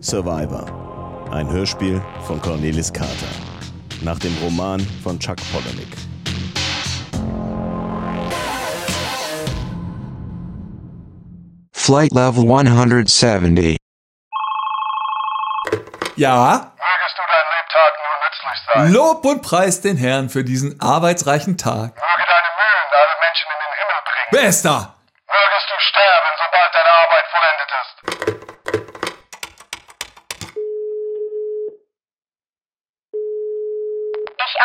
Survivor. Ein Hörspiel von Cornelis Carter. Nach dem Roman von Chuck Palahniuk. Flight Level 170. Ja, Mögest du dein Lebtag nur nützlich sein. Lob und Preis den Herrn für diesen arbeitsreichen Tag. Möge deine Mühen alle Menschen in den Himmel bringen. Da? Mögest du sterben, sobald deine Arbeit vollendet ist.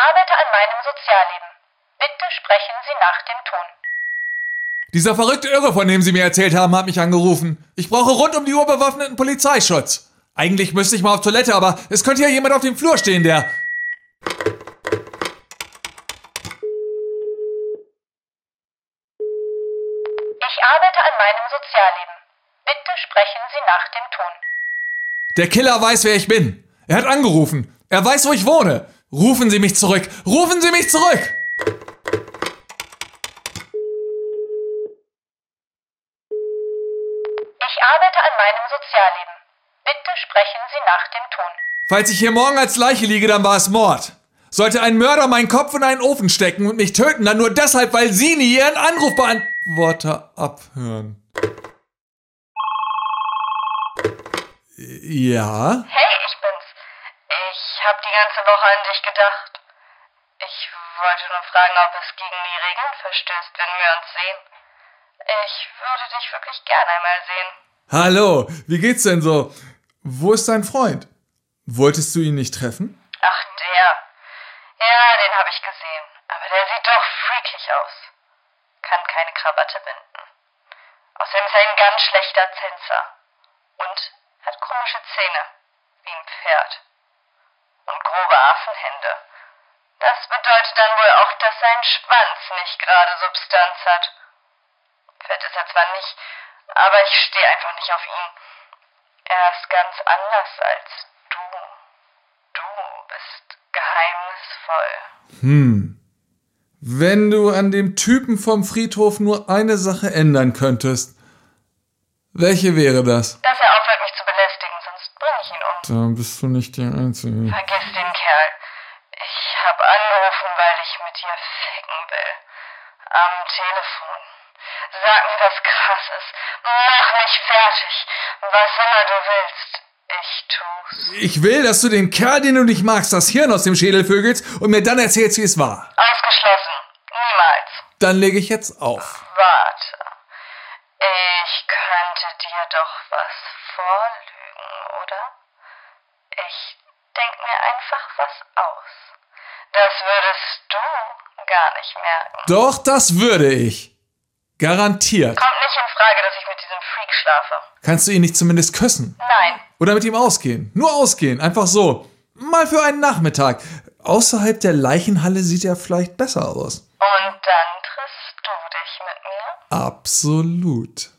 Arbeite an meinem Sozialleben. Bitte sprechen Sie nach dem Ton. Dieser verrückte Irre, von dem Sie mir erzählt haben, hat mich angerufen. Ich brauche rund um die Uhr bewaffneten Polizeischutz. Eigentlich müsste ich mal auf Toilette, aber es könnte ja jemand auf dem Flur stehen, der... Ich arbeite an meinem Sozialleben. Bitte sprechen Sie nach dem Ton. Der Killer weiß, wer ich bin. Er hat angerufen. Er weiß, wo ich wohne. Rufen Sie mich zurück. Rufen Sie mich zurück. Ich arbeite an meinem Sozialleben. Bitte sprechen Sie nach dem Ton. Falls ich hier morgen als Leiche liege, dann war es Mord. Sollte ein Mörder meinen Kopf in einen Ofen stecken und mich töten, dann nur deshalb, weil Sie nie Ihren Anrufbeantworter abhören. Ja? Hey, die ganze Woche an dich gedacht. Ich wollte nur fragen, ob es gegen die Regeln verstößt, wenn wir uns sehen. Ich würde dich wirklich gerne einmal sehen. Hallo, wie geht's denn so? Wo ist dein Freund? Wolltest du ihn nicht treffen? Ach, der. Ja, den habe ich gesehen. Aber der sieht doch freakig aus. Kann keine Krawatte binden. Außerdem ist er ein ganz schlechter Zinser. Und hat komische Zähne. Wie ein Pferd. Und grobe Affenhände. Das bedeutet dann wohl auch, dass sein Schwanz nicht gerade Substanz hat. Fett ist er zwar nicht, aber ich stehe einfach nicht auf ihn. Er ist ganz anders als du. Du bist geheimnisvoll. Hm. Wenn du an dem Typen vom Friedhof nur eine Sache ändern könntest, welche wäre das? Dass er ihn um. Da bist du nicht die Einzige. Vergiss den Kerl. Ich hab angerufen, weil ich mit dir ficken will. Am Telefon. Sag mir was krasses. Mach mich fertig. Was immer du willst. Ich tu's. Ich will, dass du dem Kerl, den du nicht magst, das Hirn aus dem Schädel vögelst und mir dann erzählst, wie es war. Ausgeschlossen. Niemals. Dann lege ich jetzt auf. Warte. Ich könnte dir doch was vorlügen, oder? Ich denk mir einfach was aus. Das würdest du gar nicht merken. Doch, das würde ich. Garantiert. Kommt nicht in Frage, dass ich mit diesem Freak schlafe. Kannst du ihn nicht zumindest küssen? Nein. Oder mit ihm ausgehen? Nur ausgehen, einfach so. Mal für einen Nachmittag. Außerhalb der Leichenhalle sieht er vielleicht besser aus. Und dann triffst du dich mit mir? Absolut.